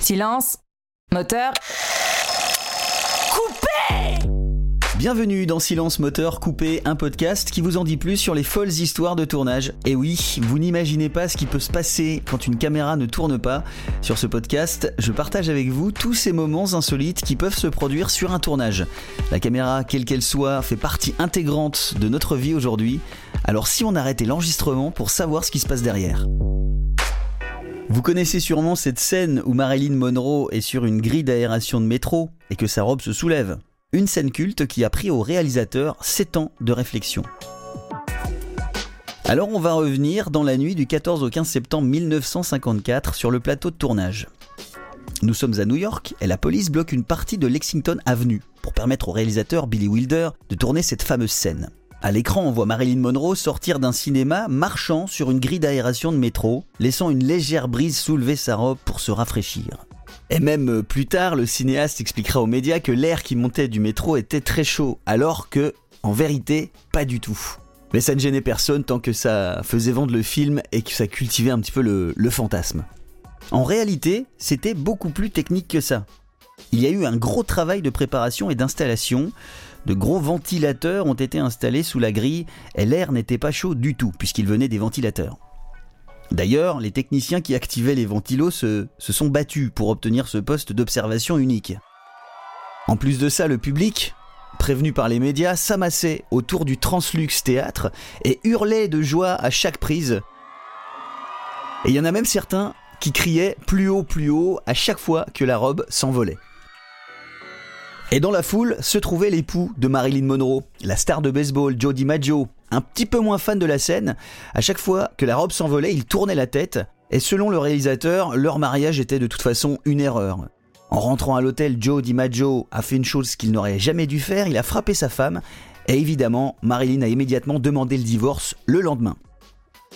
Silence. Moteur. Coupé Bienvenue dans Silence Moteur Coupé, un podcast qui vous en dit plus sur les folles histoires de tournage. Et oui, vous n'imaginez pas ce qui peut se passer quand une caméra ne tourne pas. Sur ce podcast, je partage avec vous tous ces moments insolites qui peuvent se produire sur un tournage. La caméra, quelle qu'elle soit, fait partie intégrante de notre vie aujourd'hui. Alors si on arrêtait l'enregistrement pour savoir ce qui se passe derrière. Vous connaissez sûrement cette scène où Marilyn Monroe est sur une grille d'aération de métro et que sa robe se soulève. Une scène culte qui a pris au réalisateur 7 ans de réflexion. Alors on va revenir dans la nuit du 14 au 15 septembre 1954 sur le plateau de tournage. Nous sommes à New York et la police bloque une partie de Lexington Avenue pour permettre au réalisateur Billy Wilder de tourner cette fameuse scène. À l'écran, on voit Marilyn Monroe sortir d'un cinéma marchant sur une grille d'aération de métro, laissant une légère brise soulever sa robe pour se rafraîchir. Et même euh, plus tard, le cinéaste expliquera aux médias que l'air qui montait du métro était très chaud, alors que, en vérité, pas du tout. Mais ça ne gênait personne tant que ça faisait vendre le film et que ça cultivait un petit peu le, le fantasme. En réalité, c'était beaucoup plus technique que ça. Il y a eu un gros travail de préparation et d'installation, de gros ventilateurs ont été installés sous la grille et l'air n'était pas chaud du tout puisqu'il venait des ventilateurs. D'ailleurs, les techniciens qui activaient les ventilos se, sont battus pour obtenir ce poste d'observation unique. En plus de ça, le public, prévenu par les médias, s'amassait autour du Translux Théâtre et hurlait de joie à chaque prise. Et il y en a même certains qui criaient plus haut, plus haut à chaque fois que la robe s'envolait. Et dans la foule se trouvait l'époux de Marilyn Monroe, la star de baseball Joe DiMaggio, un petit peu moins fan de la scène. À chaque fois que la robe s'envolait, il tournait la tête. Et selon le réalisateur, leur mariage était de toute façon une erreur. En rentrant à l'hôtel, Joe DiMaggio a fait une chose qu'il n'aurait jamais dû faire, il a frappé sa femme, et évidemment, Marilyn a immédiatement demandé le divorce le lendemain.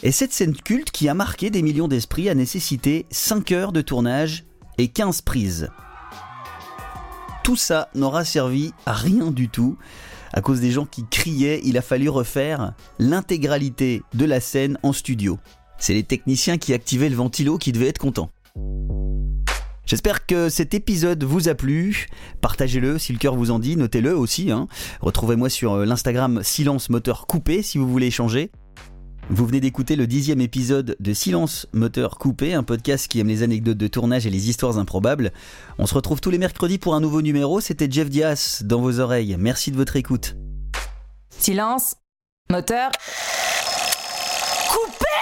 Et cette scène culte qui a marqué des millions d'esprits a nécessité 5 heures de tournage et 15 prises. Tout ça n'aura servi à rien du tout. À cause des gens qui criaient, il a fallu refaire l'intégralité de la scène en studio. C'est les techniciens qui activaient le ventilo qui devaient être contents. J'espère que cet épisode vous a plu. Partagez-le si le cœur vous en dit, notez-le aussi. Hein. Retrouvez-moi sur l'Instagram Silence Moteur Coupé si vous voulez échanger. Vous venez d'écouter le dixième épisode de Silence Moteur Coupé, un podcast qui aime les anecdotes de tournage et les histoires improbables. On se retrouve tous les mercredis pour un nouveau numéro. C'était Jeff Diaz dans vos oreilles. Merci de votre écoute. Silence Moteur Coupé